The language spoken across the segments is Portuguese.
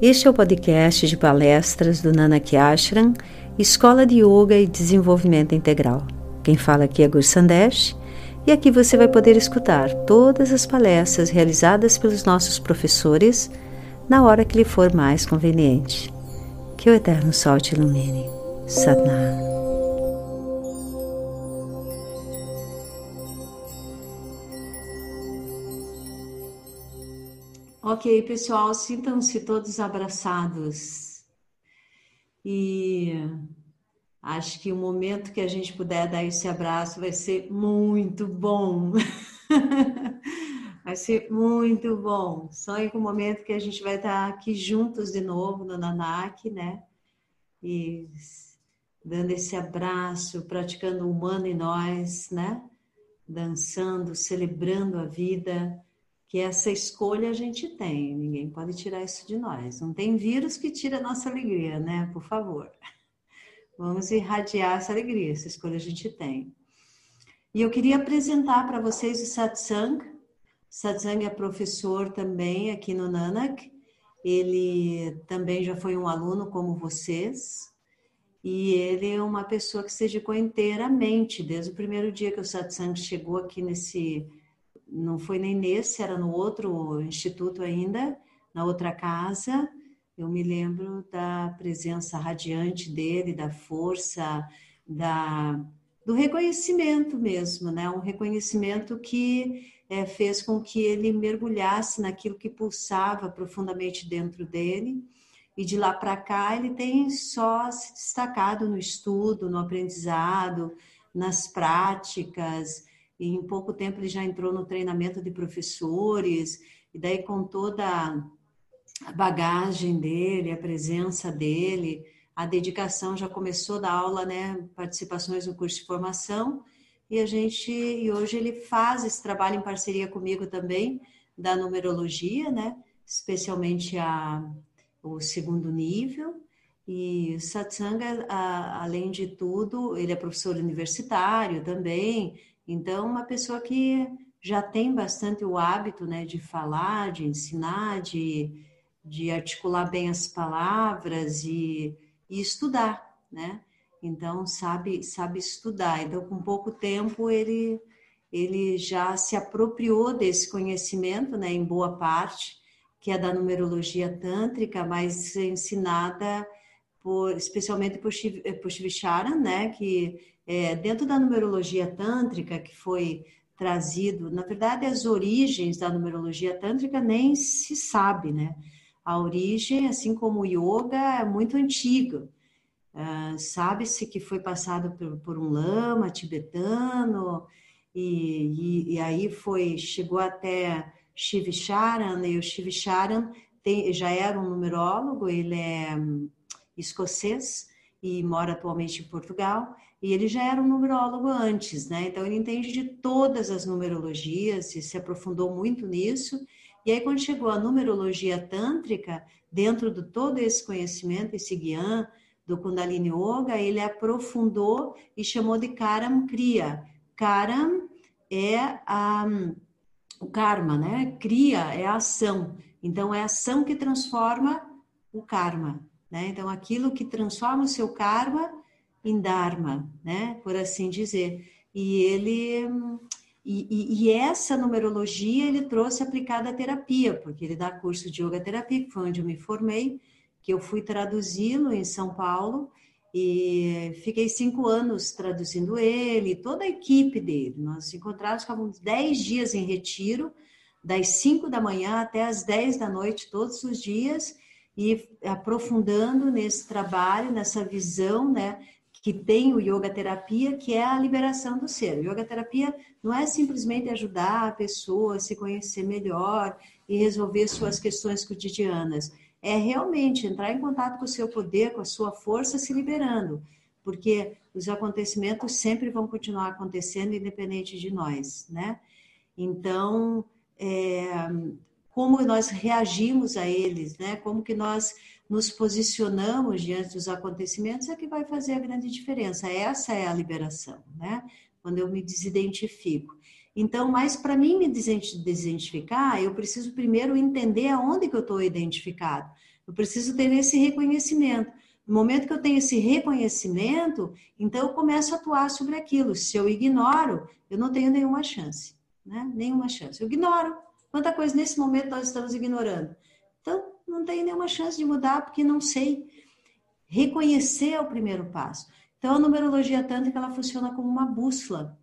Este é o podcast de palestras do Nanak Ashram, Escola de Yoga e Desenvolvimento Integral. Quem fala aqui é Gur Sandesh e aqui você vai poder escutar todas as palestras realizadas pelos nossos professores na hora que lhe for mais conveniente. Que o Eterno Sol te ilumine. Satnam. Ok, pessoal, sintam-se todos abraçados. E acho que o momento que a gente puder dar esse abraço vai ser muito bom. vai ser muito bom. Sonhe com o momento que a gente vai estar aqui juntos de novo no Nanak, né? E dando esse abraço, praticando o humano em nós, né? Dançando, celebrando a vida que essa escolha a gente tem, ninguém pode tirar isso de nós. Não tem vírus que tira a nossa alegria, né? Por favor. Vamos irradiar essa alegria, essa escolha a gente tem. E eu queria apresentar para vocês o Satsang. Satsang é professor também aqui no Nanak. Ele também já foi um aluno como vocês. E ele é uma pessoa que se dedicou inteiramente, desde o primeiro dia que o Satsang chegou aqui nesse não foi nem nesse, era no outro instituto ainda, na outra casa. Eu me lembro da presença radiante dele, da força, da, do reconhecimento mesmo, né? Um reconhecimento que é, fez com que ele mergulhasse naquilo que pulsava profundamente dentro dele. E de lá para cá ele tem só se destacado no estudo, no aprendizado, nas práticas, e em pouco tempo ele já entrou no treinamento de professores, e daí com toda a bagagem dele, a presença dele, a dedicação já começou da aula, né, participações no curso de formação, e a gente e hoje ele faz esse trabalho em parceria comigo também da numerologia, né, especialmente a o segundo nível. E Satsanga, a, além de tudo, ele é professor universitário também, então, uma pessoa que já tem bastante o hábito né, de falar, de ensinar, de, de articular bem as palavras e, e estudar, né? Então, sabe, sabe estudar. Então, com pouco tempo, ele, ele já se apropriou desse conhecimento, né, em boa parte, que é da numerologia tântrica, mas ensinada por, especialmente por, por Shivisharan, né, que é, dentro da numerologia tântrica, que foi trazido, na verdade, as origens da numerologia tântrica nem se sabe, né? A origem, assim como o yoga, é muito antiga. Uh, Sabe-se que foi passado por, por, um lama tibetano, e, e, e, aí foi, chegou até Shivisharan, e o Shivisharan tem, já era um numerólogo, ele é um, escocês e mora atualmente em Portugal, e ele já era um numerólogo antes, né? Então ele entende de todas as numerologias e se aprofundou muito nisso. E aí quando chegou a numerologia tântrica, dentro de todo esse conhecimento, esse guian do Kundalini Yoga, ele aprofundou e chamou de Karam Kriya. Karam é a, o karma, né? Kriya é a ação. Então é a ação que transforma o karma, né? Então aquilo que transforma o seu karma em Dharma, né? Por assim dizer. E ele e, e, essa numerologia ele trouxe aplicada à terapia, porque ele dá curso de yoga terapia, que foi onde eu me formei, que eu fui traduzi-lo em São Paulo e fiquei cinco anos traduzindo ele, toda a equipe dele. Nós nos encontramos, ficávamos dez dias em retiro, das cinco da manhã até as dez da noite, todos os dias, e aprofundando nesse trabalho, nessa visão, né? Que tem o yoga terapia, que é a liberação do ser. O yoga terapia não é simplesmente ajudar a pessoa a se conhecer melhor e resolver suas questões cotidianas. É realmente entrar em contato com o seu poder, com a sua força, se liberando, porque os acontecimentos sempre vão continuar acontecendo independente de nós, né? Então, é, como nós reagimos a eles, né? Como que nós nos posicionamos diante dos acontecimentos é que vai fazer a grande diferença. Essa é a liberação, né? Quando eu me desidentifico. Então, mas para mim me desidentificar, eu preciso primeiro entender aonde que eu estou identificado. Eu preciso ter esse reconhecimento. No momento que eu tenho esse reconhecimento, então eu começo a atuar sobre aquilo. Se eu ignoro, eu não tenho nenhuma chance, né? Nenhuma chance. Eu ignoro. Quanta coisa nesse momento nós estamos ignorando. Então, não tenho nenhuma chance de mudar porque não sei. Reconhecer é o primeiro passo. Então, a numerologia tântrica ela funciona como uma bússola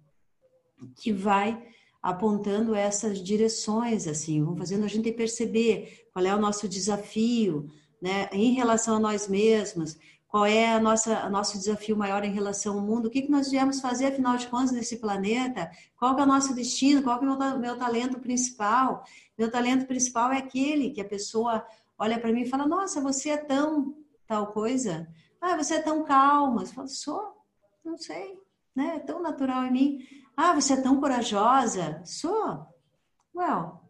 que vai apontando essas direções, assim, vão fazendo a gente perceber qual é o nosso desafio, né, em relação a nós mesmos, qual é a nossa, nosso desafio maior em relação ao mundo, o que, que nós viemos fazer, afinal de contas, nesse planeta, qual é o nosso destino, qual é o meu, meu talento principal. Meu talento principal é aquele que a pessoa olha para mim e fala, nossa, você é tão tal coisa, ah, você é tão calma. Eu falo, sou, não sei, né? É tão natural em mim. Ah, você é tão corajosa. Sou. Well,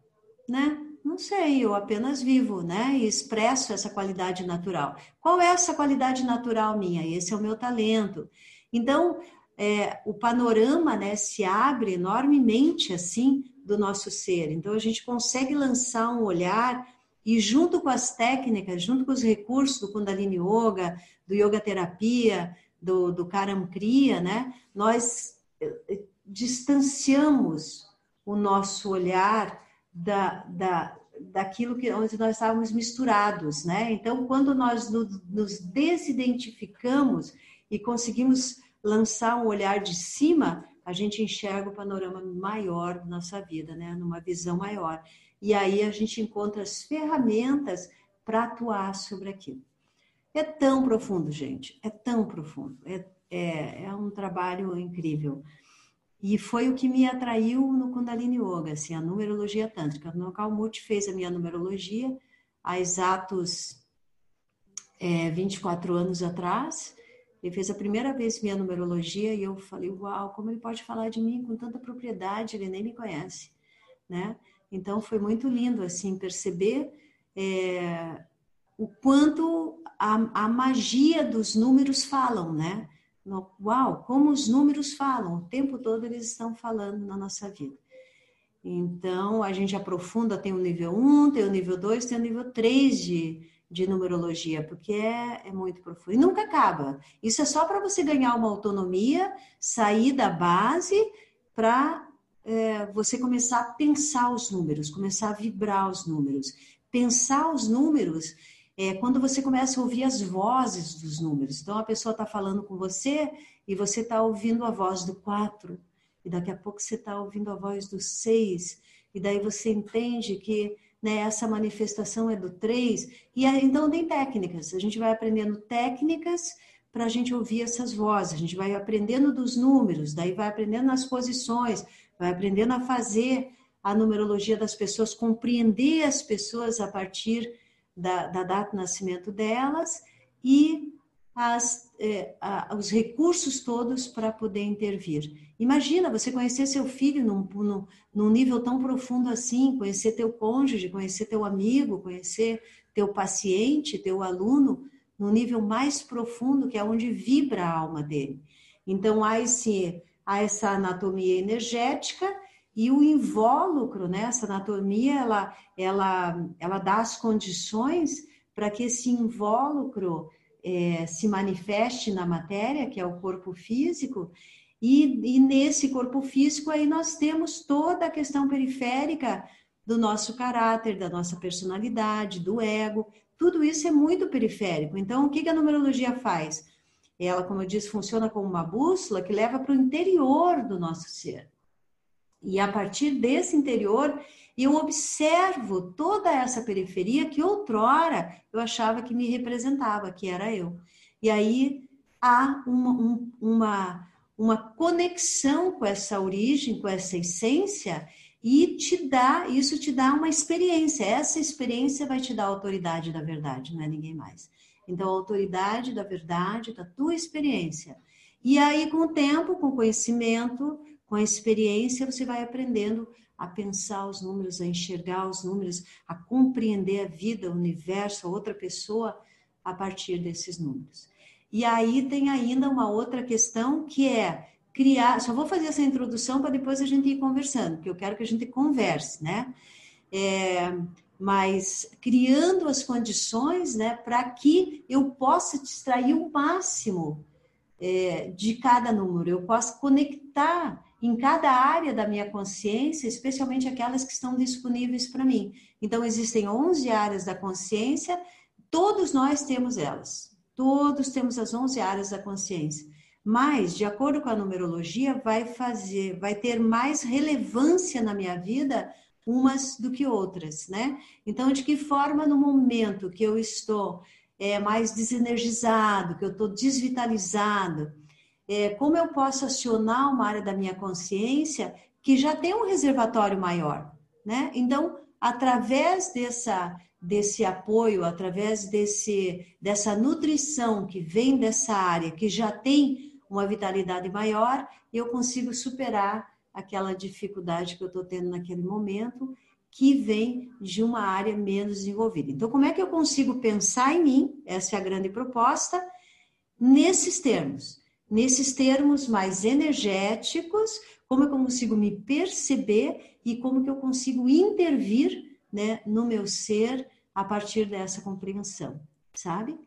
né? Não sei, eu apenas vivo, né? E expresso essa qualidade natural. Qual é essa qualidade natural minha? Esse é o meu talento. Então, é, o panorama, né, se abre enormemente assim do nosso ser. Então, a gente consegue lançar um olhar e junto com as técnicas, junto com os recursos do Kundalini Yoga, do Yoga Terapia, do, do Karam Kriya, né? Nós eh, distanciamos o nosso olhar da, da, daquilo que onde nós estávamos misturados, né? Então, quando nós nos, desidentificamos e conseguimos lançar um olhar de cima, a gente enxerga o panorama maior da nossa vida, né? Numa visão maior. E aí a gente encontra as ferramentas para atuar sobre aquilo. É tão profundo, gente, é tão profundo. É, é, é um trabalho incrível. E foi o que me atraiu no Kundalini Yoga, assim, a numerologia tântrica. No Kalmut fez a minha numerologia há exatos é, 24 anos atrás. Ele fez a primeira vez minha numerologia e eu falei, uau, como ele pode falar de mim com tanta propriedade, ele nem me conhece, né? Então foi muito lindo assim perceber é, o quanto a, a, magia dos números falam, né? Uau, como os números falam, o tempo todo eles estão falando na nossa vida. Então a gente aprofunda, tem o nível 1, tem o nível 2, tem o nível 3 de, de numerologia, porque é, é muito profundo. E nunca acaba. Isso é só para você ganhar uma autonomia, sair da base para é, você começar a pensar os números, começar a vibrar os números. Pensar os números é quando você começa a ouvir as vozes dos números. Então, a pessoa está falando com você e você está ouvindo a voz do 4, e daqui a pouco você está ouvindo a voz do 6, e daí você entende que né, essa manifestação é do 3. E aí, então, tem técnicas. A gente vai aprendendo técnicas para a gente ouvir essas vozes. A gente vai aprendendo dos números, daí vai aprendendo as posições, vai aprendendo a fazer a numerologia das pessoas, compreender as pessoas a partir da, da data de nascimento delas e as, eh, a, os recursos todos para poder intervir. Imagina você conhecer seu filho num, num, num, nível tão profundo assim, conhecer teu cônjuge, conhecer teu amigo, conhecer teu paciente, teu aluno, num nível mais profundo, que é onde vibra a alma dele. Então, há esse a essa anatomia energética e o invólucro, né? Essa anatomia, ela, ela, ela dá as condições para que esse invólucro é, se manifeste na matéria, que é o corpo físico, e, e nesse corpo físico aí nós temos toda a questão periférica do nosso caráter, da nossa personalidade, do ego, tudo isso é muito periférico. Então, o que a numerologia faz? Ela, como eu disse, funciona como uma bússola que leva para o interior do nosso ser. E a partir desse interior, eu observo toda essa periferia que outrora eu achava que me representava, que era eu. E aí há uma, um, uma, uma conexão com essa origem, com essa essência, e te dá, isso te dá uma experiência. Essa experiência vai te dar a autoridade da verdade, não é ninguém mais. Então, a autoridade da verdade, da tua experiência. E aí, com o tempo, com o conhecimento, com a experiência, você vai aprendendo a pensar os números, a enxergar os números, a compreender a vida, o universo, a outra pessoa a partir desses números. E aí tem ainda uma outra questão que é criar, só vou fazer essa introdução para depois a gente ir conversando, porque eu quero que a gente converse, né? É, mas criando as condições, né, para que eu possa extrair o máximo é, de cada número, eu possa conectar em cada área da minha consciência, especialmente aquelas que estão disponíveis para mim. Então, existem 11 áreas da consciência, todos nós temos elas, todos temos as 11 áreas da consciência. Mas, de acordo com a numerologia, vai fazer, vai ter mais relevância na minha vida umas do que outras, né? Então, de que forma no momento que eu estou é, mais desenergizado, que eu estou desvitalizado, é, como eu posso acionar uma área da minha consciência que já tem um reservatório maior, né? Então, através dessa desse apoio, através desse dessa nutrição que vem dessa área que já tem uma vitalidade maior, eu consigo superar aquela dificuldade que eu estou tendo naquele momento, que vem de uma área menos desenvolvida. Então, como é que eu consigo pensar em mim? Essa é a grande proposta, nesses termos nesses termos mais energéticos, como eu consigo me perceber e como que eu consigo intervir né, no meu ser a partir dessa compreensão, sabe?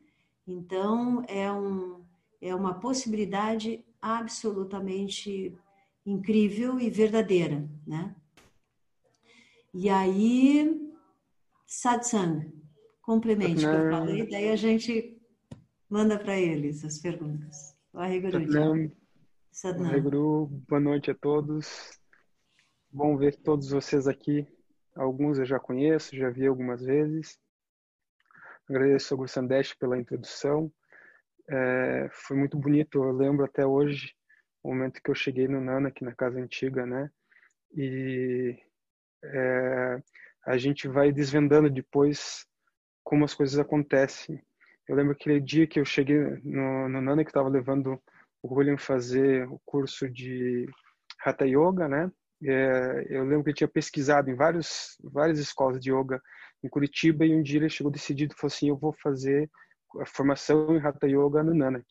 Então, é, um, é uma possibilidade absolutamente incrível e verdadeira, né? E aí, satsang, complemente o que eu falei, daí a gente manda para eles as perguntas. Waheguru. Waheguru, boa noite a todos. Bom ver todos vocês aqui. Alguns eu já conheço, já vi algumas vezes. Agradeço ao Guru Sandesh pela introdução. É, foi muito bonito, eu lembro até hoje o momento que eu cheguei no Nana, aqui na casa antiga, né? E é, a gente vai desvendando depois como as coisas acontecem. Eu lembro aquele dia que eu cheguei no, no Nana, que estava levando o William fazer o curso de Hatha Yoga, né? É, eu lembro que ele tinha pesquisado em vários, várias escolas de yoga em Curitiba e um dia ele chegou decidido e falou assim, eu vou fazer a formação em Hatha Yoga no Nanak.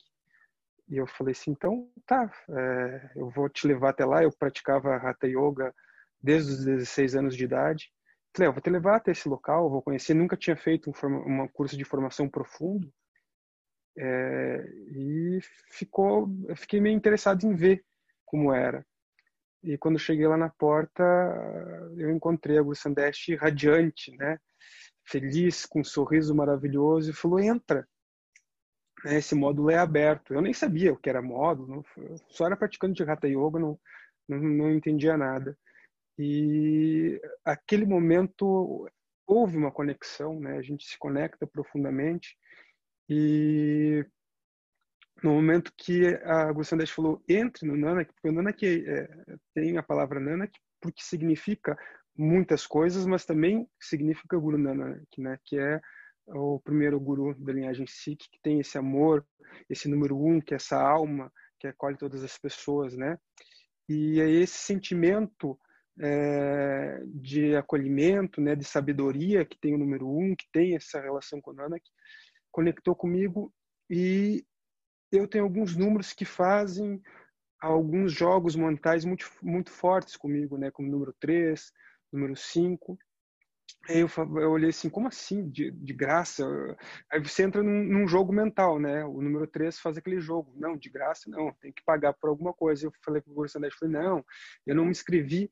E eu falei assim, então tá, é, eu vou te levar até lá. Eu praticava Hatha Yoga desde os 16 anos de idade. Falei, vou te levar até esse local, vou conhecer. Nunca tinha feito um, um curso de formação profundo. É, e ficou, fiquei meio interessado em ver como era. E quando cheguei lá na porta, eu encontrei a Guru Sandesh radiante, né? Feliz, com um sorriso maravilhoso, e falou: entra. Esse módulo é aberto. Eu nem sabia o que era módulo, só era praticando de Hatha Yoga, não, não, não entendia nada. E aquele momento houve uma conexão, né? A gente se conecta profundamente e no momento que a Gussandesh falou entre no Nanak, porque o Nanak é, tem a palavra Nanak porque significa muitas coisas, mas também significa Guru Nanak, né? Que é o primeiro guru da linhagem Sikh que tem esse amor, esse número um, que é essa alma que acolhe todas as pessoas, né? E é esse sentimento é, de acolhimento, né, de sabedoria que tem o número um, que tem essa relação com o Nanak, conectou comigo e eu tenho alguns números que fazem alguns jogos mentais muito, muito fortes comigo, né, como número 3, número 5. Aí eu, eu olhei assim, como assim, de, de graça? Aí você entra num, num, jogo mental, né? O número 3 faz aquele jogo. Não, de graça não, tem que pagar por alguma coisa. Eu falei para o Guru Sandesh, falei, não, eu não me inscrevi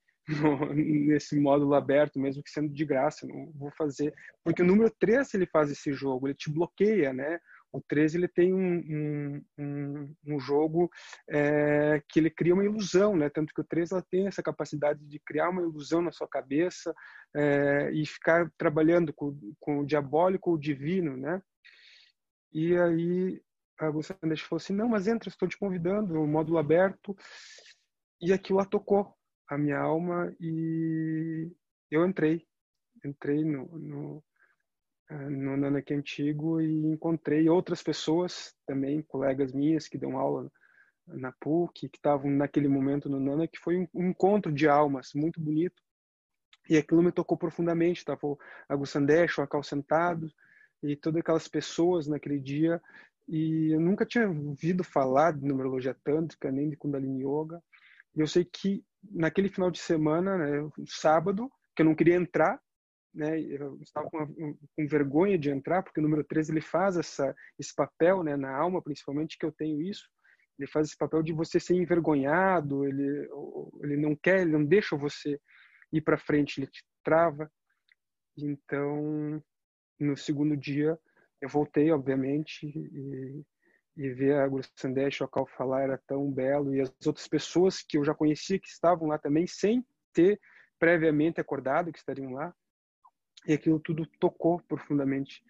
nesse módulo aberto, mesmo que sendo de graça, não vou fazer. Porque o número 3 ele faz esse jogo, ele te bloqueia, né? O 13 ele tem um, um, um jogo é, que ele cria uma ilusão, né? Tanto que o 13 ela tem essa capacidade de criar uma ilusão na sua cabeça é, e ficar trabalhando com, com o diabólico ou o divino, né? E aí a Gustavo falou assim, não, mas entra, estou te convidando, o módulo aberto. E aquilo lá tocou a minha alma e eu entrei. Entrei no, no, eh, no Nanak Antigo e encontrei outras pessoas também, colegas minhas que dão aula na PUC, que estavam naquele momento no Nana, que foi um encontro de almas muito bonito. E aquilo me tocou profundamente. Estava o o Acal sentado, e todas aquelas pessoas naquele dia e eu nunca tinha ouvido falar de numerologia tântrica nem de Kundalini Yoga. E eu sei que naquele final de semana, né, sábado, que eu não queria entrar, né, eu estava com, com, vergonha de entrar, porque o número 13 ele faz essa, esse papel, né, na alma principalmente, que eu tenho isso, ele faz esse papel de você ser envergonhado, ele, ele não quer, ele não deixa você ir para frente, ele te trava. Então, no segundo dia, eu voltei, obviamente, e, e ver a Guru Sandesh Chokal falar era tão belo, e as outras pessoas que eu já conhecia que estavam lá também, sem ter previamente acordado que estariam lá, e aquilo tudo tocou profundamente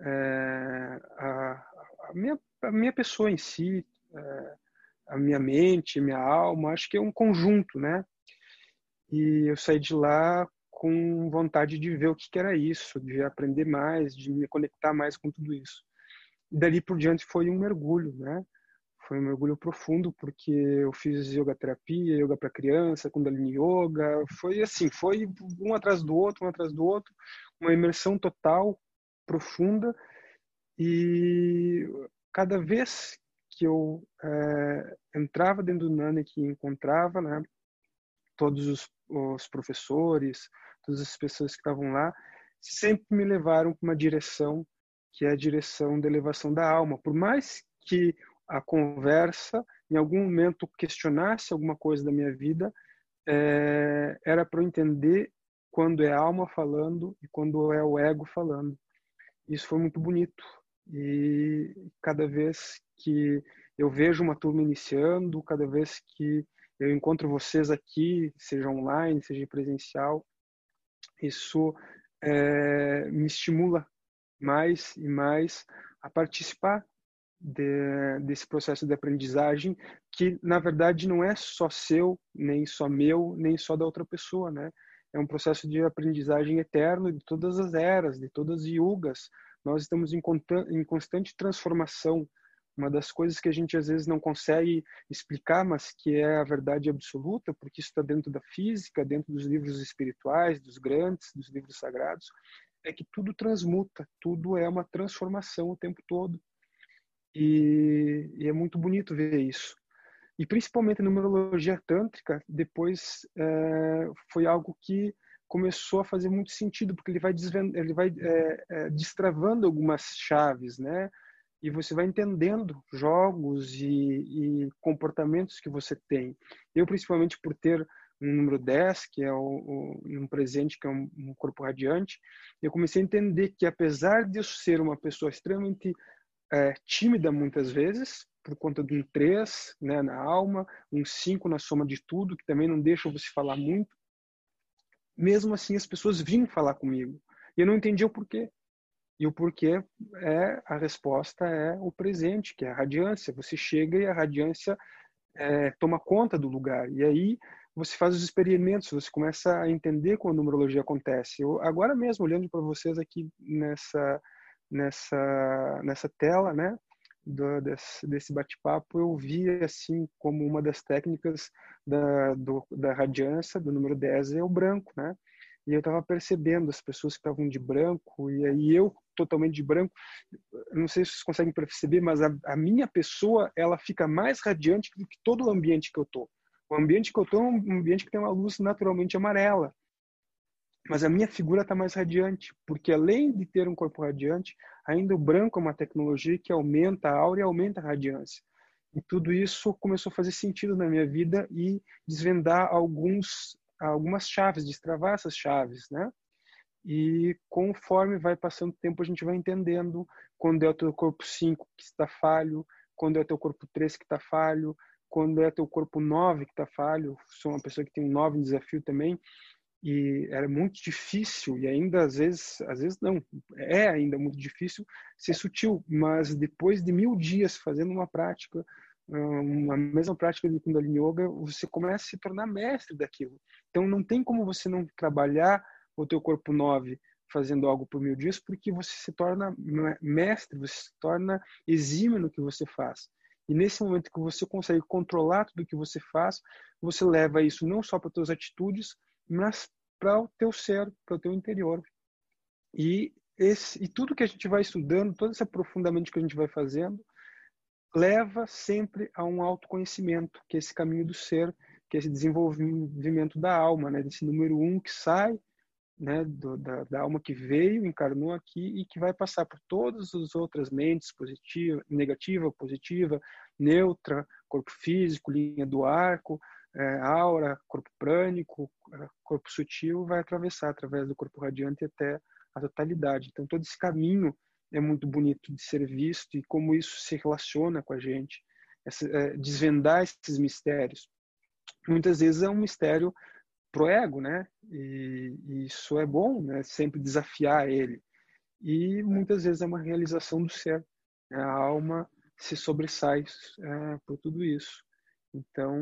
é, a, a, minha, a minha pessoa em si, é, a minha mente, minha alma, acho que é um conjunto, né? E eu saí de lá com vontade de ver o que, que era isso, de aprender mais, de me conectar mais com tudo isso. E dali por diante foi um mergulho, né? Foi um mergulho profundo porque eu fiz yoga terapia, yoga para criança, kundalini yoga, foi assim, foi um atrás do outro, um atrás do outro, uma imersão total, profunda e cada vez que eu é, entrava dentro do Nanak e encontrava, né, todos os, os professores, todas as pessoas que estavam lá, sempre me levaram para uma direção que é a direção da elevação da alma. Por mais que a conversa em algum momento questionasse alguma coisa da minha vida, é, era para eu entender quando é a alma falando e quando é o ego falando. Isso foi muito bonito. E cada vez que eu vejo uma turma iniciando, cada vez que eu encontro vocês aqui, seja online, seja presencial, isso é, me estimula mais e mais a participar de, desse processo de aprendizagem que na verdade não é só seu, nem só meu, nem só da outra pessoa, né? É um processo de aprendizagem eterno de todas as eras, de todas as yugas. Nós estamos em, em constante transformação uma das coisas que a gente às vezes não consegue explicar, mas que é a verdade absoluta, porque isso está dentro da física, dentro dos livros espirituais, dos grandes, dos livros sagrados, é que tudo transmuta, tudo é uma transformação o tempo todo. E, e é muito bonito ver isso. E principalmente a numerologia tântrica, depois é, foi algo que começou a fazer muito sentido, porque ele vai, ele vai é, é, destravando algumas chaves, né? e você vai entendendo jogos e, e, comportamentos que você tem. Eu, principalmente por ter um número 10, que é o, o, um presente, que é um, um, corpo radiante, eu comecei a entender que, apesar de eu ser uma pessoa extremamente é, tímida muitas vezes, por conta de um 3 né, na alma, um 5 na soma de tudo, que também não deixa você falar muito, mesmo assim as pessoas vinham falar comigo. E eu não entendia o porquê. E o porquê é a resposta é o presente, que é a radiância. Você chega e a radiância é, toma conta do lugar. E aí você faz os experimentos, você começa a entender como a numerologia acontece. Eu, agora mesmo, olhando para vocês aqui nessa, nessa, nessa tela, né, do, desse, desse bate-papo, eu vi assim como uma das técnicas da, do, da radiância, do número 10, é o branco, né? E eu estava percebendo as pessoas que estavam de branco, e aí eu totalmente de branco. Não sei se vocês conseguem perceber, mas a, a minha pessoa ela fica mais radiante do que todo o ambiente que eu tô. O ambiente que eu tô é um ambiente que tem uma luz naturalmente amarela. Mas a minha figura está mais radiante, porque além de ter um corpo radiante, ainda o branco é uma tecnologia que aumenta a aura e aumenta a radiância. E tudo isso começou a fazer sentido na minha vida e desvendar alguns algumas chaves, destravar essas chaves, né? E conforme vai passando o tempo, a gente vai entendendo quando é o teu corpo 5 que está falho, quando é o teu corpo 3 que está falho, quando é teu corpo 9 que está falho. Sou uma pessoa que tem um 9 em desafio também, e era muito difícil e ainda às vezes às vezes não é ainda muito difícil ser sutil mas depois de mil dias fazendo uma prática uma mesma prática de Kundalini Yoga você começa a se tornar mestre daquilo então não tem como você não trabalhar o teu corpo 9 fazendo algo por mil dias, porque você se torna mestre, você se torna exímio no que você faz. E nesse momento que você consegue controlar tudo que você faz, você leva isso não só para as tuas atitudes, mas para o teu ser, para o teu interior. E esse, e tudo que a gente vai estudando, todo esse aprofundamento que a gente vai fazendo, leva sempre a um autoconhecimento, que é esse caminho do ser, que é esse desenvolvimento da alma, né? desse número um que sai né, do, da, da, alma que veio, encarnou aqui e que vai passar por todas as outras mentes, positiva, negativa, positiva, neutra, corpo físico, linha do arco, é, aura, corpo prânico, é, corpo sutil, vai atravessar através do corpo radiante até a totalidade. Então, todo esse caminho é muito bonito de ser visto e como isso se relaciona com a gente, essa, é, desvendar esses mistérios. Muitas vezes é um mistério pro ego, né? E, e, isso é bom, né? Sempre desafiar ele. E muitas vezes é uma realização do ser. Né? A alma se sobressai é, por tudo isso. Então,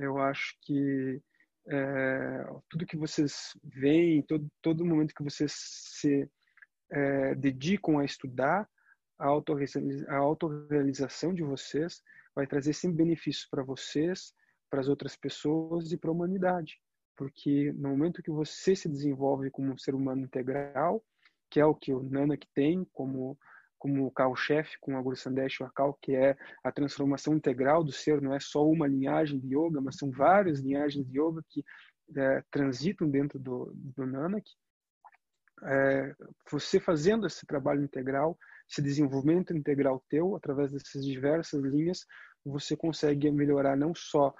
eu acho que é, tudo que vocês veem, todo, todo momento que vocês se é, dedicam a estudar, a autorrealização de vocês vai trazer sempre benefícios para vocês, para as outras pessoas e para a humanidade. Porque no momento que você se desenvolve como um ser humano integral, que é o que o Nanak tem como como carro-chefe com a Guru Sandesh Wakal, que é a transformação integral do ser, não é só uma linhagem de yoga, mas são várias linhagens de yoga que é, transitam dentro do, do Nanak. É, você fazendo esse trabalho integral, esse desenvolvimento integral teu, através dessas diversas linhas, você consegue melhorar não só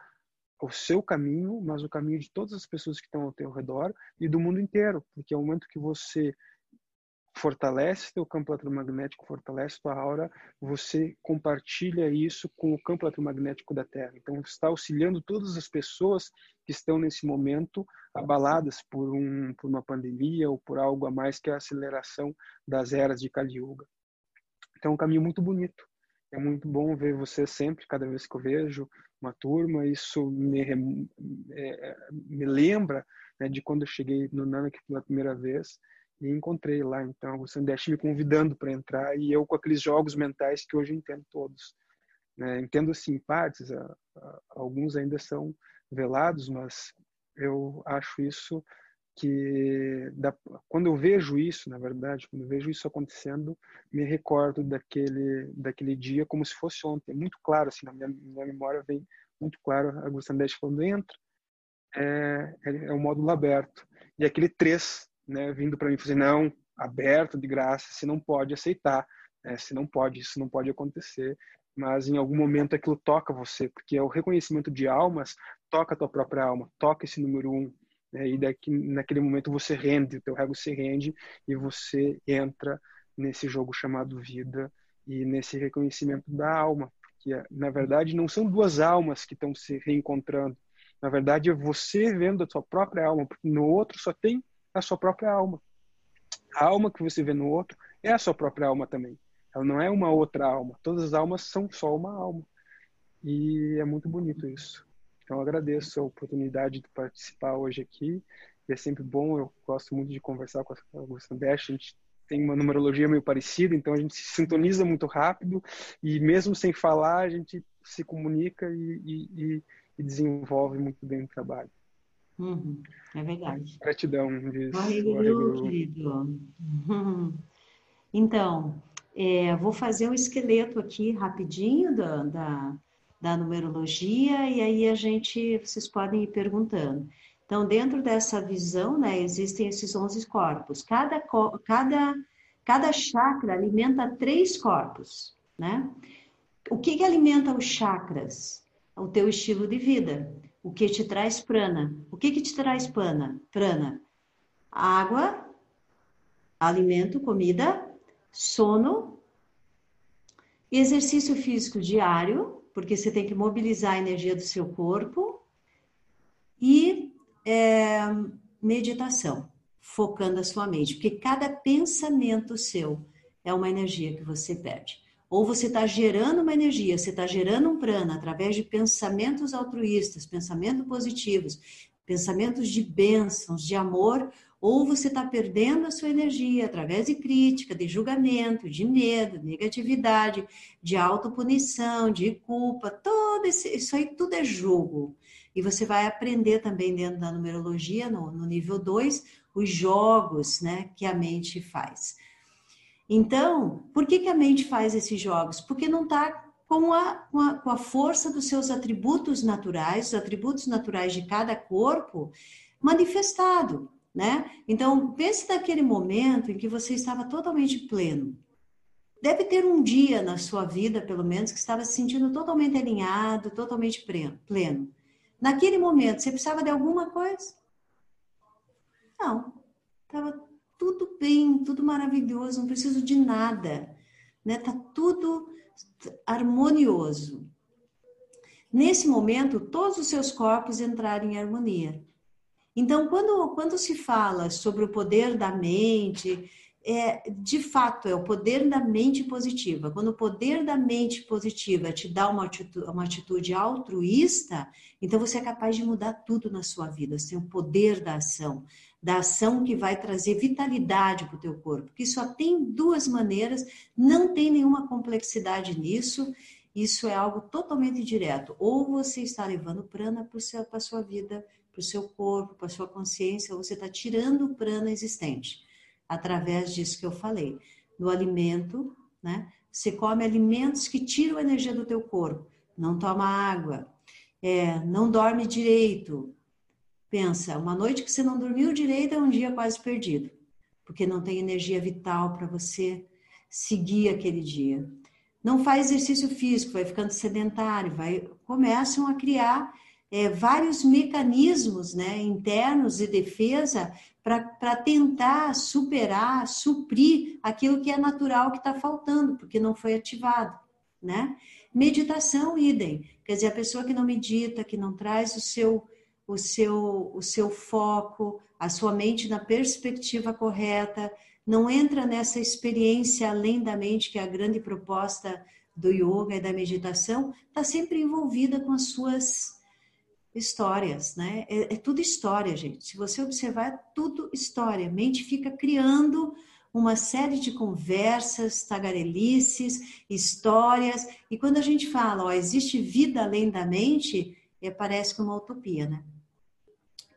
o seu caminho, mas o caminho de todas as pessoas que estão ao teu redor e do mundo inteiro, porque é o momento que você fortalece teu campo eletromagnético, fortalece tua aura, você compartilha isso com o campo eletromagnético da Terra. Então, está auxiliando todas as pessoas que estão nesse momento abaladas por, um, por uma pandemia ou por algo a mais que a aceleração das eras de Kali Yuga. Então, é um caminho muito bonito. É muito bom ver você sempre, cada vez que eu vejo uma turma, isso me, é, me lembra né, de quando eu cheguei no Nanak pela primeira vez e encontrei lá então o Sandesh me convidando para entrar e eu com aqueles jogos mentais que hoje entendo todos né? entendo assim partes a, a, alguns ainda são velados mas eu acho isso que da, quando eu vejo isso na verdade quando eu vejo isso acontecendo me recordo daquele daquele dia como se fosse ontem. Muito claro assim na minha, minha memória vem muito claro a Sandesh falando entra. É, é, é o módulo aberto. E aquele três né, vindo para mim fazer não, aberto de graça, se não pode aceitar, né, se não pode, isso não pode acontecer, mas em algum momento aquilo toca você, porque é o reconhecimento de almas toca a tua própria alma, toca esse número um, né, e daqui, naquele momento você rende, o teu ego se rende e você entra nesse jogo chamado vida e nesse reconhecimento da alma, porque na verdade não são duas almas que estão se reencontrando, na verdade é você vendo a sua própria alma, porque no outro só tem a sua própria alma. A alma que você vê no outro é a sua própria alma também. Ela não é uma outra alma. Todas as almas são só uma alma. E é muito bonito isso. Então, agradeço a oportunidade de participar hoje aqui. E é sempre bom, eu gosto muito de conversar com a Augusta Dash. A gente tem uma numerologia meio parecida, então a gente se sintoniza muito rápido. E mesmo sem falar, a gente se comunica e, e, e desenvolve muito bem o trabalho. Uhum, é verdade. Gratidão, diz querido. Então, é, vou fazer um esqueleto aqui rapidinho da, da, da numerologia e aí a gente, vocês podem ir perguntando. Então, dentro dessa visão, né, existem esses 11 corpos. Cada, cada, cada chakra alimenta três corpos, né? O que, que alimenta os chakras? O teu estilo de vida o que te traz prana. O que, que te traz prana? Prana. Água, alimento, comida, sono, exercício físico diário, porque você tem que mobilizar a energia do seu corpo, e é, meditação, focando a sua mente, porque cada pensamento seu é uma energia que você perde. Ou você está gerando uma energia, você está gerando um prana através de pensamentos altruístas, pensamentos positivos, pensamentos de bênçãos, de amor, ou você está perdendo a sua energia através de crítica, de julgamento, de medo, negatividade, de autopunição, de culpa, todo esse, isso aí tudo é jogo. E você vai aprender também dentro da numerologia, no, no nível 2, os jogos né, que a mente faz. Então, por que, que a mente faz esses jogos? Porque não está com a, com, a, com a força dos seus atributos naturais, os atributos naturais de cada corpo manifestado, né? Então, pense naquele momento em que você estava totalmente pleno. Deve ter um dia na sua vida, pelo menos, que estava se sentindo totalmente alinhado, totalmente pleno. Naquele momento, você precisava de alguma coisa? Não. Estava tudo bem, tudo maravilhoso, não preciso de nada. Né? Tá tudo harmonioso. Nesse momento, todos os seus corpos entraram em harmonia. Então, quando, quando se fala sobre o poder da mente, é, de fato, é o poder da mente positiva. Quando o poder da mente positiva te dá uma atitude, uma atitude altruísta, então você é capaz de mudar tudo na sua vida. Você tem o poder da ação da ação que vai trazer vitalidade para o teu corpo, que só tem duas maneiras, não tem nenhuma complexidade nisso, isso é algo totalmente direto. Ou você está levando prana para a sua vida, para o seu corpo, para a sua consciência, você está tirando o prana existente, através disso que eu falei. No alimento, né? Você come alimentos que tiram a energia do teu corpo, não toma água, é, não dorme direito, Pensa, uma noite que você não dormiu direito é um dia quase perdido, porque não tem energia vital para você seguir aquele dia. Não faz exercício físico, vai ficando sedentário, vai começam a criar é, vários mecanismos né, internos de defesa para tentar superar, suprir aquilo que é natural que está faltando, porque não foi ativado. Né? Meditação, idem. Quer dizer, a pessoa que não medita, que não traz o seu o seu, o seu foco, a sua mente na perspectiva correta, não entra nessa experiência além da mente, que é a grande proposta do yoga e da meditação, está sempre envolvida com as suas histórias, né? É, é, tudo história, gente. Se você observar, é tudo história. A mente fica criando uma série de conversas, tagarelices, histórias. E quando a gente fala, ó, existe vida além da mente, é, parece que uma utopia, né?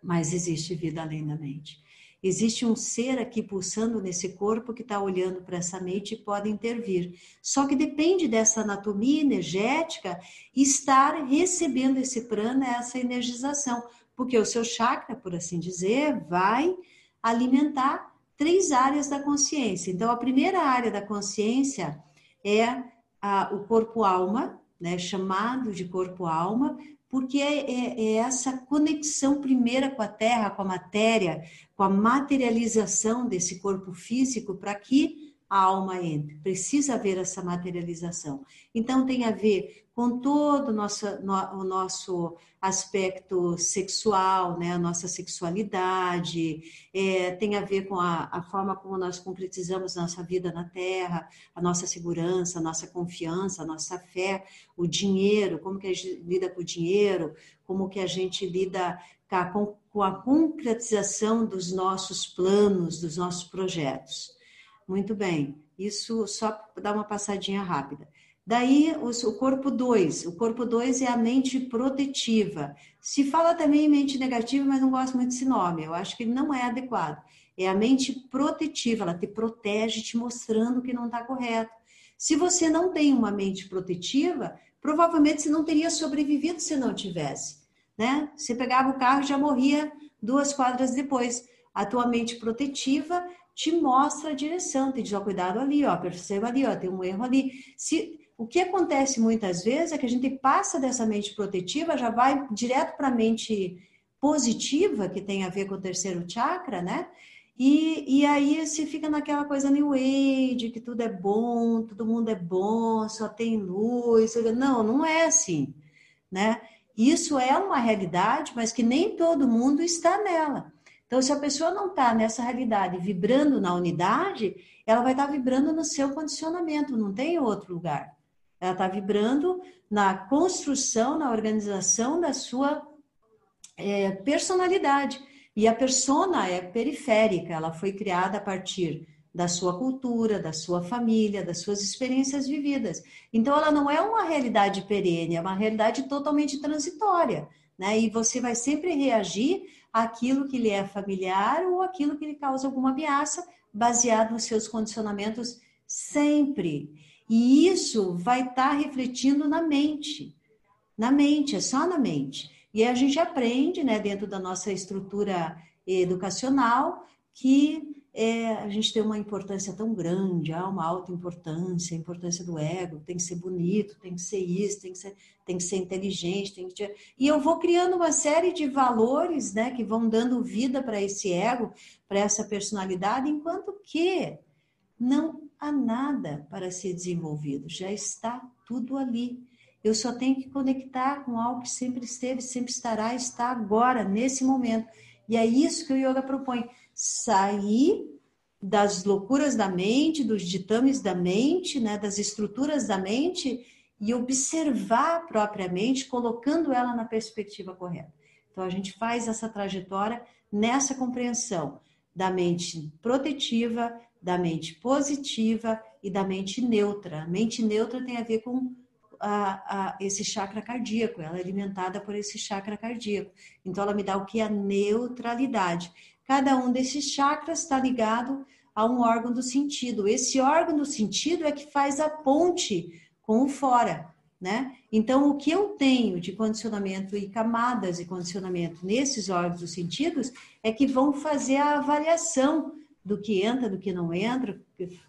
mas existe vida além da mente. Existe um ser aqui pulsando nesse corpo que está olhando para essa mente e pode intervir. Só que depende dessa anatomia energética estar recebendo esse prana, essa energização. Porque o seu chakra, por assim dizer, vai alimentar três áreas da consciência. Então, a primeira área da consciência é a, o corpo-alma, né, chamado de corpo-alma, porque é, é, é, essa conexão primeira com a Terra, com a matéria, com a materialização desse corpo físico, para que a alma entre. Precisa haver essa materialização. Então, tem a ver com todo o nosso, no, o nosso aspecto sexual, né? a nossa sexualidade, é, tem a ver com a, a, forma como nós concretizamos nossa vida na Terra, a nossa segurança, a nossa confiança, a nossa fé, o dinheiro, como que a gente lida com o dinheiro, como que a gente lida com, com a concretização dos nossos planos, dos nossos projetos. Muito bem, isso só dar uma passadinha rápida. Daí o corpo 2. O corpo 2 é a mente protetiva. Se fala também em mente negativa, mas não gosto muito desse nome. Eu acho que ele não é adequado. É a mente protetiva, ela te protege, te mostrando que não está correto. Se você não tem uma mente protetiva, provavelmente você não teria sobrevivido se não tivesse. Né? Você pegava o carro e já morria duas quadras depois. A tua mente protetiva te mostra a direção, te diz, ó, cuidado ali, ó, perceba ali, ó, tem um erro ali. Se, o que acontece muitas vezes é que a gente passa dessa mente protetiva, já vai direto para a mente positiva, que tem a ver com o terceiro chakra, né? E, e aí se fica naquela coisa new age, que tudo é bom, todo mundo é bom, só tem luz. Não, não é assim, né? Isso é uma realidade, mas que nem todo mundo está nela. Então, se a pessoa não está nessa realidade vibrando na unidade, ela vai estar tá vibrando no seu condicionamento, não tem outro lugar. Ela está vibrando na construção, na organização da sua é, personalidade. E a persona é periférica, ela foi criada a partir da sua cultura, da sua família, das suas experiências vividas. Então, ela não é uma realidade perene, é uma realidade totalmente transitória. Né? E você vai sempre reagir aquilo que lhe é familiar ou aquilo que lhe causa alguma ameaça, baseado nos seus condicionamentos sempre. E isso vai estar tá refletindo na mente. Na mente, é só na mente. E a gente aprende, né, dentro da nossa estrutura educacional, que é, a gente tem uma importância tão grande, há uma alta importância, a importância do ego, tem que ser bonito, tem que ser isso, tem que ser, tem que ser inteligente, tem que e eu vou criando uma série de valores, né, que vão dando vida para esse ego, para essa personalidade, enquanto que não há nada para ser desenvolvido, já está tudo ali. Eu só tenho que conectar com algo que sempre esteve, sempre estará, está agora, nesse momento. E é isso que o yoga propõe sair das loucuras da mente, dos ditames da mente, né, das estruturas da mente e observar propriamente, colocando ela na perspectiva correta. Então a gente faz essa trajetória nessa compreensão da mente protetiva, da mente positiva e da mente neutra. A mente neutra tem a ver com a, a, esse chakra cardíaco, ela é alimentada por esse chakra cardíaco. Então ela me dá o que? A neutralidade. Cada um desses chakras está ligado a um órgão do sentido. Esse órgão do sentido é que faz a ponte com o fora, né? Então, o que eu tenho de condicionamento e camadas de condicionamento nesses órgãos dos sentidos é que vão fazer a avaliação do que entra, do que não entra,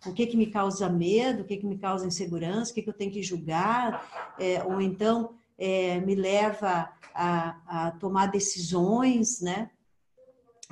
o que que me causa medo, o que que me causa insegurança, o que que eu tenho que julgar, é, ou então é, me leva a, a tomar decisões, né?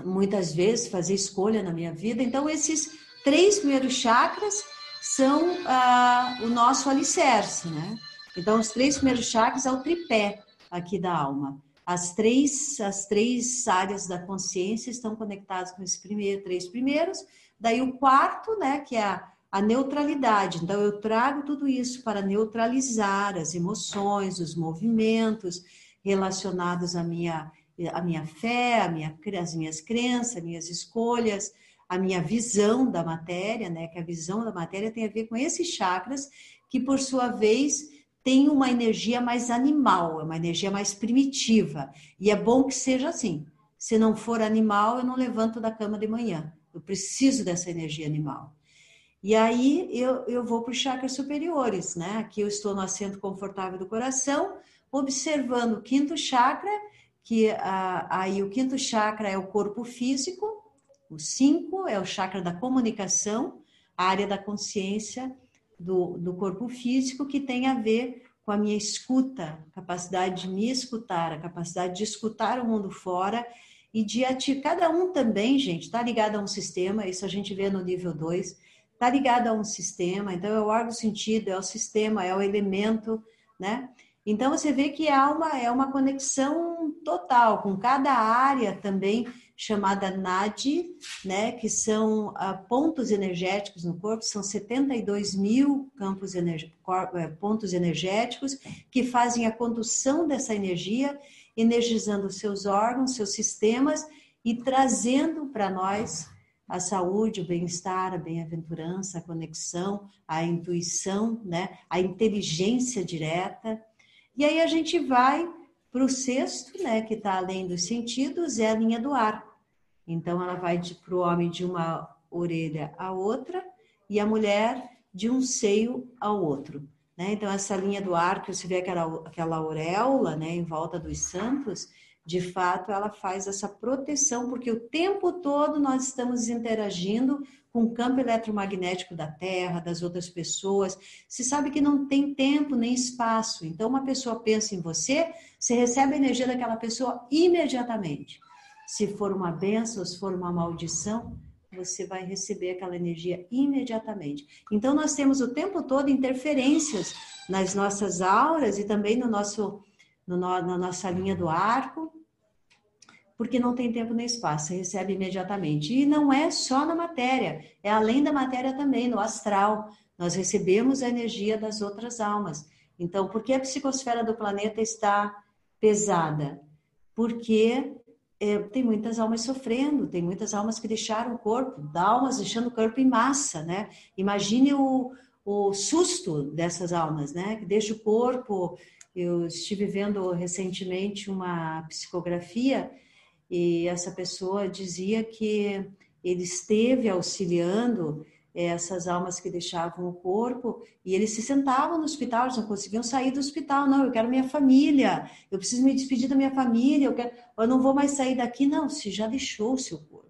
Muitas vezes fazer escolha na minha vida. Então, esses três primeiros chakras são ah, o nosso alicerce, né? Então, os três primeiros chakras é o tripé aqui da alma. As três, as três áreas da consciência estão conectadas com esses primeiro, três primeiros. Daí o quarto, né, que é a, a neutralidade. Então, eu trago tudo isso para neutralizar as emoções, os movimentos relacionados à minha a minha fé, a minha, as minhas crenças, minhas escolhas, a minha visão da matéria, né? Que a visão da matéria tem a ver com esses chakras, que por sua vez tem uma energia mais animal, é uma energia mais primitiva. E é bom que seja assim. Se não for animal, eu não levanto da cama de manhã. Eu preciso dessa energia animal. E aí eu, eu vou para os chakras superiores, né? Aqui eu estou no assento confortável do coração, observando o quinto chakra que ah, aí o quinto chakra é o corpo físico, o cinco é o chakra da comunicação, a área da consciência do, do corpo físico, que tem a ver com a minha escuta, capacidade de me escutar, a capacidade de escutar o mundo fora e de ativar. Cada um também, gente, está ligado a um sistema, isso a gente vê no nível 2, está ligado a um sistema, então é o órgão sentido, é o sistema, é o elemento, né? Então você vê que há uma, é uma conexão total com cada área também chamada NAD, né, que são uh, pontos energéticos no corpo, são 72 mil campos energ eh, pontos energéticos que fazem a condução dessa energia, energizando seus órgãos, seus sistemas e trazendo para nós a saúde, o bem-estar, a bem-aventurança, a conexão, a intuição, né, a inteligência direta, e aí a gente vai para o sexto, né, que está além dos sentidos, é a linha do ar. Então ela vai para o homem de uma orelha à outra e a mulher de um seio ao outro. Né? Então essa linha do ar, que você vê aquela, aquela auréola né, em volta dos santos, de fato ela faz essa proteção, porque o tempo todo nós estamos interagindo com o campo eletromagnético da Terra, das outras pessoas. Se sabe que não tem tempo nem espaço. Então, uma pessoa pensa em você, você recebe a energia daquela pessoa imediatamente. Se for uma benção, se for uma maldição, você vai receber aquela energia imediatamente. Então, nós temos o tempo todo interferências nas nossas auras e também no nosso, no, na nossa linha do arco, porque não tem tempo nem espaço, você recebe imediatamente. E não é só na matéria, é além da matéria também, no astral. Nós recebemos a energia das outras almas. Então, por que a psicosfera do planeta está pesada? Porque é, tem muitas almas sofrendo, tem muitas almas que deixaram o corpo, almas deixando o corpo em massa, né? Imagine o, o susto dessas almas, né? Que deixa o corpo. Eu estive vendo recentemente uma psicografia e essa pessoa dizia que ele esteve auxiliando essas almas que deixavam o corpo e eles se sentavam no hospital, eles não conseguiam sair do hospital. Não, eu quero minha família, eu preciso me despedir da minha família, eu, quero, eu não vou mais sair daqui. Não, se já deixou o seu corpo.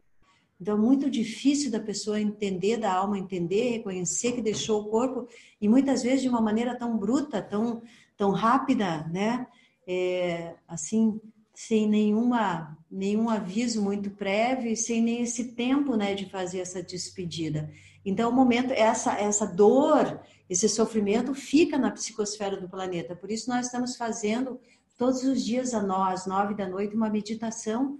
Então, é muito difícil da pessoa entender, da alma entender, reconhecer que deixou o corpo e muitas vezes de uma maneira tão bruta, tão, tão rápida, né? É, assim, sem nenhuma, nenhum aviso muito prévio sem nem esse tempo, né, de fazer essa despedida. Então, o momento, essa, essa dor, esse sofrimento fica na psicosfera do planeta. Por isso, nós estamos fazendo todos os dias, às nove da noite, uma meditação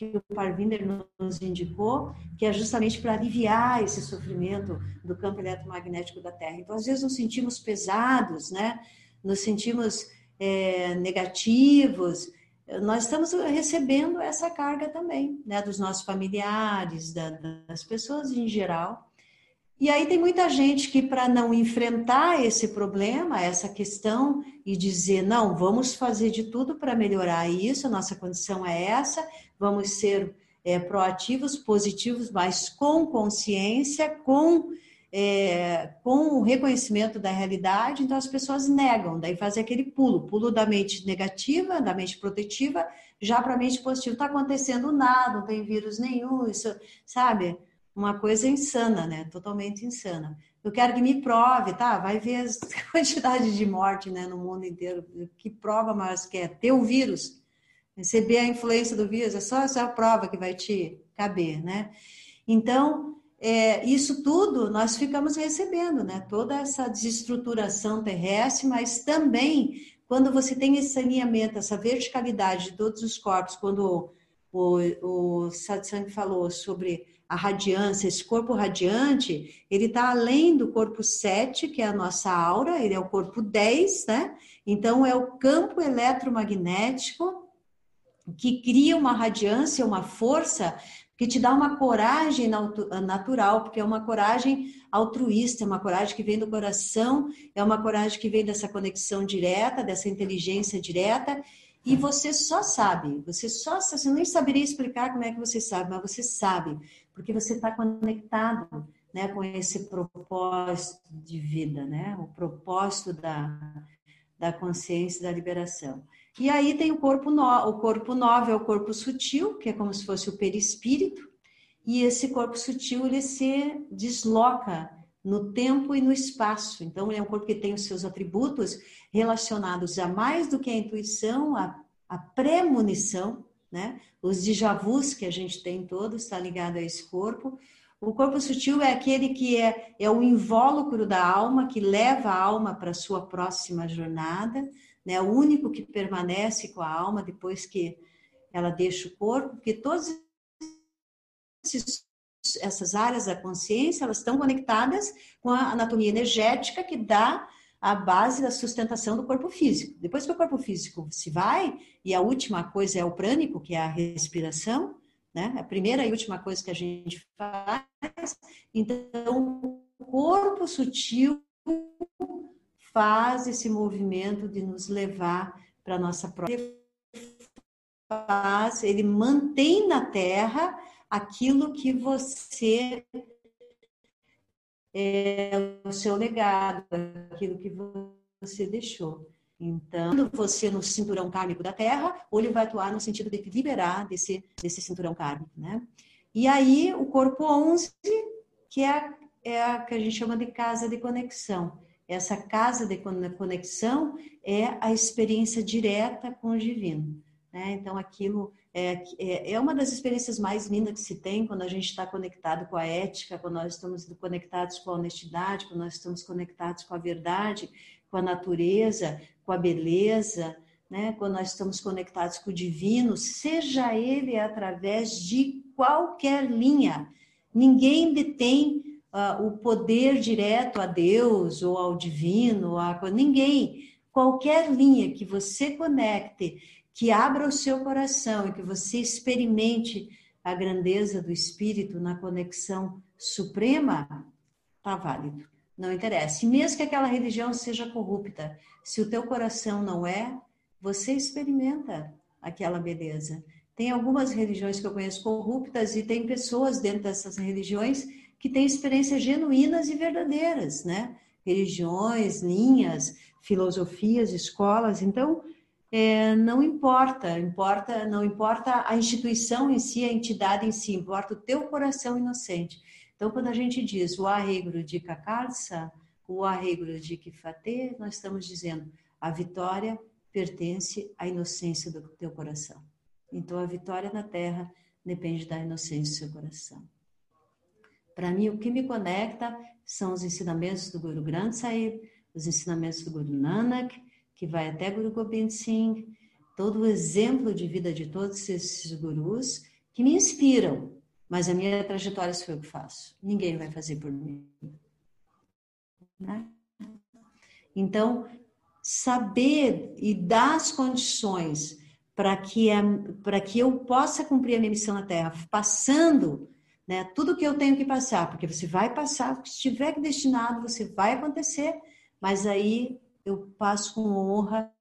que o Parvinder nos indicou, que é justamente para aliviar esse sofrimento do campo eletromagnético da Terra. Então, às vezes, nos sentimos pesados, né? Nos sentimos é, negativos. Nós estamos recebendo essa carga também, né? Dos nossos familiares, da, das pessoas em geral. E aí tem muita gente que, para não enfrentar esse problema, essa questão, e dizer, não, vamos fazer de tudo para melhorar isso, a nossa condição é essa, vamos ser é, proativos, positivos, mas com consciência, com, é, com o reconhecimento da realidade, então as pessoas negam, daí fazem aquele pulo, pulo da mente negativa, da mente protetiva, já para a mente positiva. Está acontecendo nada, não tem vírus nenhum, isso, sabe? uma coisa insana, né? Totalmente insana. Eu quero que me prove, tá? Vai ver a quantidade de morte né, no mundo inteiro. Que prova mais que é? Ter o vírus, receber a influência do vírus, é só essa prova que vai te caber, né? Então, é, isso tudo nós ficamos recebendo, né? Toda essa desestruturação terrestre, mas também quando você tem esse alinhamento, essa verticalidade de todos os corpos, quando o, o, o Satsang falou sobre a radiância, esse corpo radiante, ele está além do corpo 7, que é a nossa aura, ele é o corpo 10, né? Então, é o campo eletromagnético que cria uma radiância, uma força que te dá uma coragem natural, porque é uma coragem altruísta, é uma coragem que vem do coração, é uma coragem que vem dessa conexão direta, dessa inteligência direta, e você só sabe, você só você nem saberia explicar como é que você sabe, mas você sabe, porque você está conectado né, com esse propósito de vida, né? O propósito da, da consciência da liberação. E aí tem o corpo no, o corpo 9 é o corpo sutil, que é como se fosse o perispírito, e esse corpo sutil ele se desloca no tempo e no espaço. Então, ele é um corpo que tem os seus atributos relacionados a mais do que a intuição, a, a premonição, né? Os déjà vus que a gente tem todos está ligado a esse corpo. O corpo sutil é aquele que é, é o invólucro da alma, que leva a alma para a sua próxima jornada, né? O único que permanece com a alma depois que ela deixa o corpo, porque esses essas áreas da consciência, elas estão conectadas com a anatomia energética que dá a base da sustentação do corpo físico. Depois que o corpo físico se vai, e a última coisa é o prânico, que é a respiração, né? A primeira e última coisa que a gente faz. Então, o corpo sutil faz esse movimento de nos levar para a nossa própria faz, ele mantém na Terra aquilo que você é o seu legado, aquilo que você deixou. Então, quando você no cinturão kármico da Terra, ou ele vai atuar no sentido de liberar desse, desse cinturão kármico, né? E aí, o corpo 11, que é é a que a gente chama de casa de conexão. Essa casa de conexão é a experiência direta com o divino. Né? Então, aquilo é, é, é uma das experiências mais lindas que se tem quando a gente está conectado com a ética, quando nós estamos conectados com a honestidade, quando nós estamos conectados com a verdade, com a natureza, com a beleza, né? quando nós estamos conectados com o divino, seja ele através de qualquer linha. Ninguém detém uh, o poder direto a Deus ou ao divino, a... ninguém. Qualquer linha que você conecte que abra o seu coração e que você experimente a grandeza do Espírito na conexão suprema, tá válido. Não interessa. E mesmo que aquela religião seja corrupta, se o teu coração não é, você experimenta aquela beleza. Tem algumas religiões que eu conheço corruptas e tem pessoas dentro dessas religiões que têm experiências genuínas e verdadeiras, né? Religiões, linhas, filosofias, escolas. Então, é, não importa, importa, não importa a instituição em si, a entidade em si, importa o teu coração inocente. Então, quando a gente diz o arregro de Kakarsa, o arregro de Kifate, nós estamos dizendo a vitória pertence à inocência do teu coração. Então, a vitória na terra depende da inocência do seu coração. Para mim, o que me conecta são os ensinamentos do Guru Granth Sahib, os ensinamentos do Guru Nanak, que vai até Guru Gobind Singh, todo o exemplo de vida de todos esses gurus que me inspiram, mas a minha trajetória sou eu que faço. Ninguém vai fazer por mim. Né? Então, saber e dar as condições para que, que eu possa cumprir a minha missão na Terra, passando né, tudo que eu tenho que passar, porque você vai passar, o que estiver destinado, você vai acontecer, mas aí eu passo com honra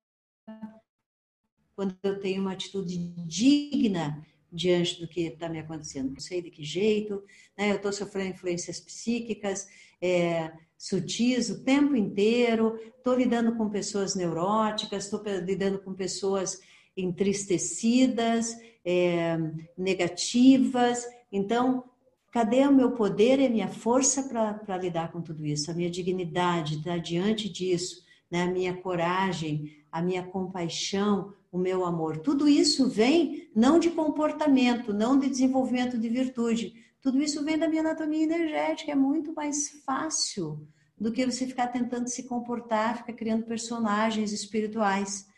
quando eu tenho uma atitude digna diante do que está me acontecendo. Não sei de que jeito, né? eu estou sofrendo influências psíquicas, é, sutis o tempo inteiro, estou lidando com pessoas neuróticas, estou lidando com pessoas entristecidas, é, negativas. Então, cadê o meu poder e a minha força para lidar com tudo isso? A minha dignidade estar tá diante disso, né? a minha coragem, a minha compaixão, o meu amor. Tudo isso vem não de comportamento, não de desenvolvimento de virtude. Tudo isso vem da minha anatomia energética. É muito mais fácil do que você ficar tentando se comportar, ficar criando personagens espirituais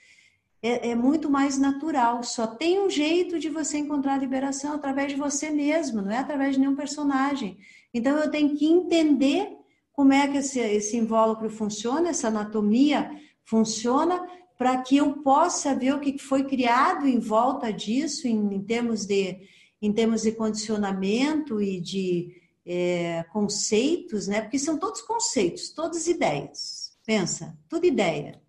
é, é, muito mais natural. Só tem um jeito de você encontrar liberação através de você mesmo, não é através de nenhum personagem. Então eu tenho que entender como é que esse, esse invólucro funciona, essa anatomia funciona, para que eu possa ver o que foi criado em volta disso, em, em termos de em termos de condicionamento e de é, conceitos, né? Porque são todos conceitos, todas ideias. Pensa, tudo ideia.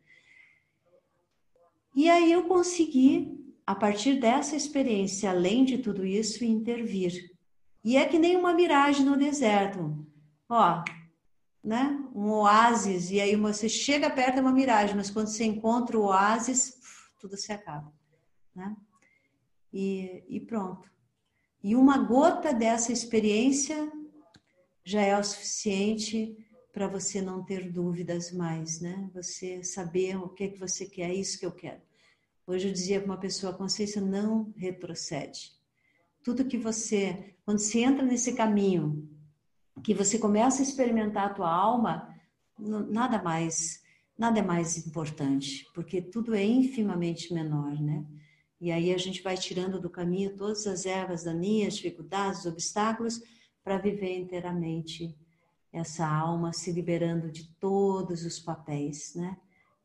E aí eu consegui, a partir dessa experiência, além de tudo isso, intervir. E é que nem uma miragem no deserto. Ó, né? Um oásis, e aí você chega perto é uma miragem, mas quando você encontra o oásis, tudo se acaba, né? E, e pronto. E uma gota dessa experiência já é o suficiente para você não ter dúvidas mais, né? Você saber o que é que você quer, é isso que eu quero. Hoje eu dizia para uma pessoa, a consciência não retrocede. Tudo que você, quando se entra nesse caminho, que você começa a experimentar a tua alma, nada mais, nada é mais importante, porque tudo é infimamente menor, né? E aí a gente vai tirando do caminho todas as ervas daninhas, dificuldades, obstáculos, para viver inteiramente essa alma se liberando de todos os papéis, né?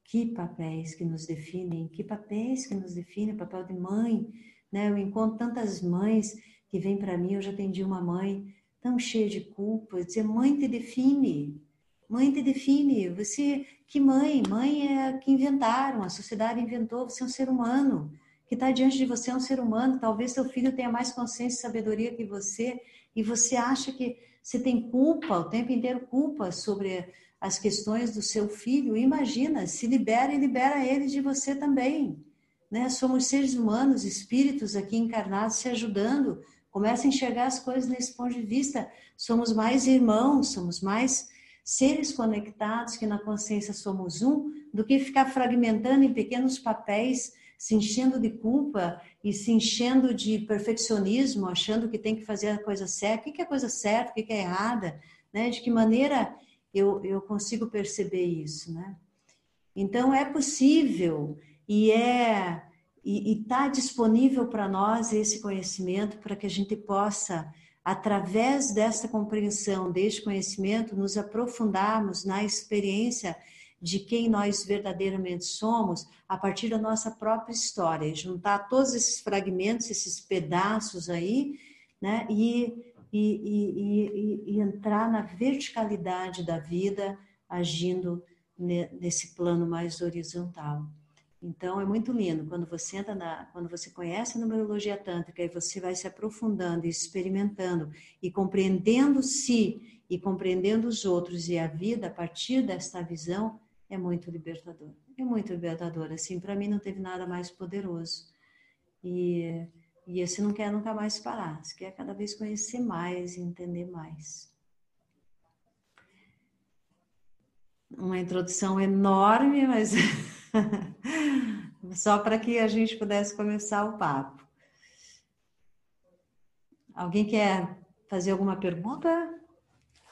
Que papéis que nos definem, que papéis que nos definem, papel de mãe, né? Eu encontro tantas mães que vêm para mim, eu já atendi uma mãe tão cheia de culpa, dizer, mãe te define, mãe te define, você, que mãe? Mãe é que inventaram, a sociedade inventou, você é um ser humano, que está diante de você é um ser humano, talvez seu filho tenha mais consciência e sabedoria que você, e você acha que você tem culpa, o tempo inteiro culpa sobre as questões do seu filho. Imagina, se libera e libera ele de você também. Né? Somos seres humanos, espíritos aqui encarnados se ajudando. Começa a enxergar as coisas nesse ponto de vista. Somos mais irmãos, somos mais seres conectados, que na consciência somos um, do que ficar fragmentando em pequenos papéis se enchendo de culpa e se enchendo de perfeccionismo, achando que tem que fazer a coisa certa. O que é coisa certa, o que é errada? Né? De que maneira eu, eu consigo perceber isso? Né? Então, é possível e é e está disponível para nós esse conhecimento para que a gente possa, através dessa compreensão, deste conhecimento, nos aprofundarmos na experiência de quem nós verdadeiramente somos a partir da nossa própria história, juntar todos esses fragmentos, esses pedaços aí, né, e, e, e, e entrar na verticalidade da vida, agindo nesse plano mais horizontal. Então é muito lindo quando você entra na, quando você conhece a numerologia tântrica e você vai se aprofundando e experimentando e compreendendo si e compreendendo os outros e a vida a partir desta visão é muito libertador. É muito libertador. Assim, para mim não teve nada mais poderoso. E e esse não quer nunca mais parar. Você quer cada vez conhecer mais e entender mais. Uma introdução enorme, mas só para que a gente pudesse começar o papo. Alguém quer fazer alguma pergunta?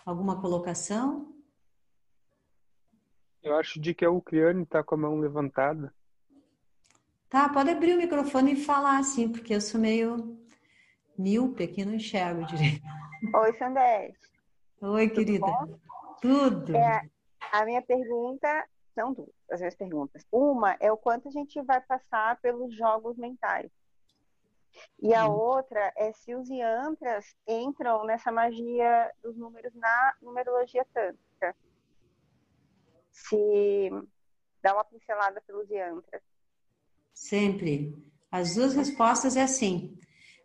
Alguma colocação? Eu acho de que a Ucrânia está com a mão levantada. Tá, pode abrir o microfone e falar assim, porque eu sou meio míope aqui, não enxergo direito. Oi, Sandete. Oi, Tudo querida. Bom? Tudo. É, a minha pergunta, são duas, as minhas perguntas. Uma é o quanto a gente vai passar pelos jogos mentais. E a hum. outra é se os yantras entram nessa magia dos números na numerologia tântrica. Se dá uma pincelada pelos yantras. Sempre. As duas respostas é assim.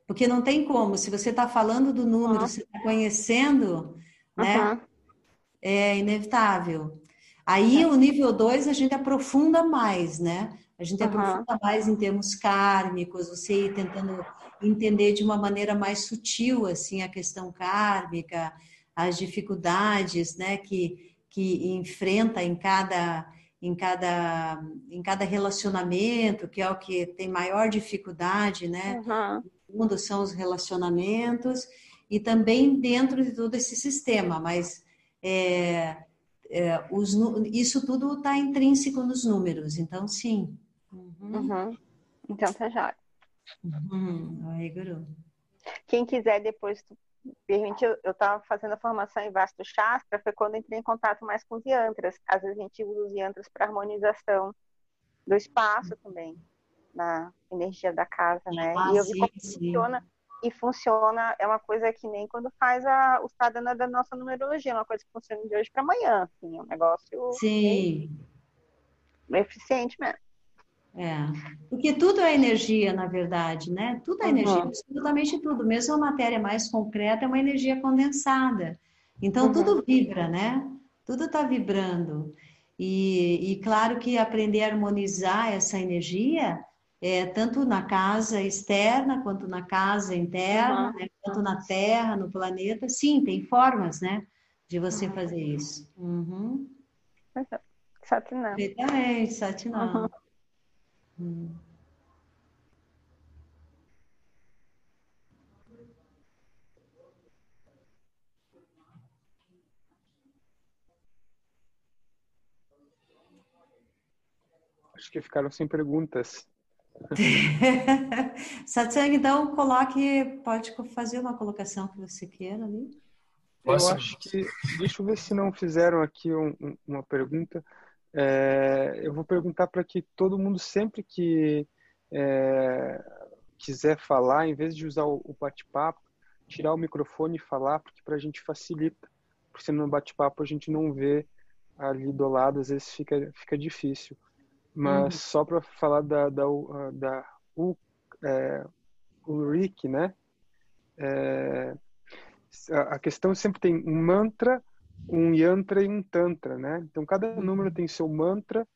Porque não tem como, se você está falando do número, uhum. você está conhecendo, né? Uhum. É inevitável. Aí o nível 2 a gente aprofunda mais, né? A gente uhum. aprofunda mais em termos kármicos, você ir tentando entender de uma maneira mais sutil assim a questão kármica, as dificuldades, né, que que enfrenta em cada em cada, em cada relacionamento, que é o que tem maior dificuldade, né? Uhum. mundo são os relacionamentos e também dentro de todo esse sistema, mas é, é, os, isso tudo está intrínseco nos números, então sim. Uhum. Uhum. Então tá já. Uhum. Aí, Guru. Quem quiser depois permite, eu estava fazendo a formação em Vasto Shastra, foi quando entrei em contato mais com os yantras. Às vezes a gente usa os yantras para harmonização do espaço também, na energia da casa, né? Ah, e eu vi como sim. funciona. E funciona, é uma coisa que nem quando faz a, o sadhana da nossa numerologia, é uma coisa que funciona de hoje para amanhã, assim, é um negócio sim. eficiente mesmo. É, porque tudo é energia, na verdade, né? Tudo é uhum. energia, absolutamente tudo. Mesmo a matéria mais concreta é uma energia condensada. Então, uhum. tudo vibra, né? Tudo está vibrando. E, e, claro que aprender a harmonizar essa energia, é, tanto na casa externa, quanto na casa interna, uhum. né? quanto na Terra, no planeta, sim, tem formas, né? De você fazer isso. Uhum. Satinam. Perfeitamente, Satinam. Hum. Acho que ficaram sem perguntas. Satsang, então coloque, pode fazer uma colocação que você queira ali. Eu acho que, deixa eu ver se não fizeram aqui um, uma pergunta. É, eu vou perguntar para que todo mundo, sempre que é, quiser falar, em vez de usar o, bate-papo, tirar o microfone e falar, porque para a gente facilita. Porque no bate-papo a gente não vê ali do lado, às vezes fica, fica difícil. Mas uhum. só para falar da, da, da U, é, Ulrich, né? É, a questão sempre tem um mantra um yantra e um tantra, né? Então cada uhum. número tem seu mantra,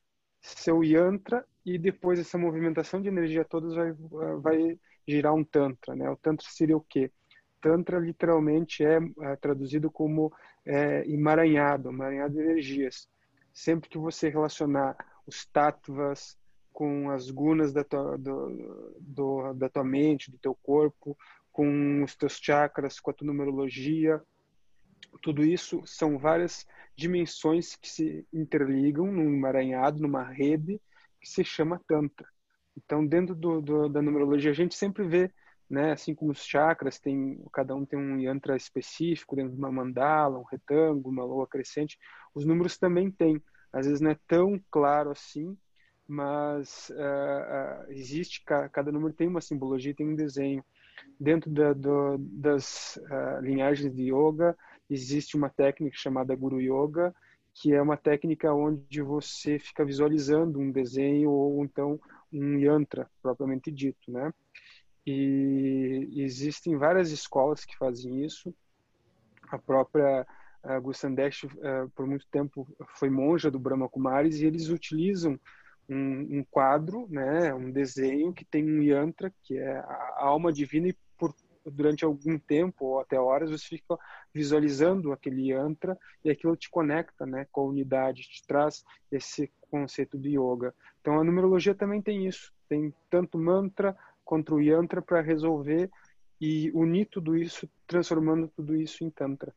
seu yantra e depois essa movimentação de energia todas vai vai girar um tantra, né? O tantra seria o quê? Tantra literalmente é, é traduzido como é, emaranhado, emaranhado de energias. Sempre que você relacionar os tattvas com as gunas da tua, do, do, da tua mente, do teu corpo, com os teus chakras, com a tua numerologia, tudo isso são várias dimensões que se interligam num emaranhado, numa rede que se chama Tantra. Então, dentro do, do, da numerologia, a gente sempre vê, né, assim como os chakras, tem, cada um tem um yantra específico dentro de uma mandala, um retângulo, uma lua crescente. Os números também têm. Às vezes não é tão claro assim, mas uh, uh, existe, cada número tem uma simbologia, tem um desenho. Dentro da, do, das uh, linhagens de yoga, existe uma técnica chamada Guru Yoga, que é uma técnica onde você fica visualizando um desenho ou então um yantra propriamente dito, né? E existem várias escolas que fazem isso. A própria uh, Gusandesh, uh, por muito tempo, foi monja do Brahma Kumaris e eles utilizam um, um, quadro, né, um desenho que tem um yantra, que é a alma divina, e durante algum tempo ou até horas você fica visualizando aquele yantra e aquilo te conecta né, com a unidade, te traz esse conceito de yoga. Então a numerologia também tem isso, tem tanto mantra quanto o yantra para resolver e unir tudo isso, transformando tudo isso em tantra.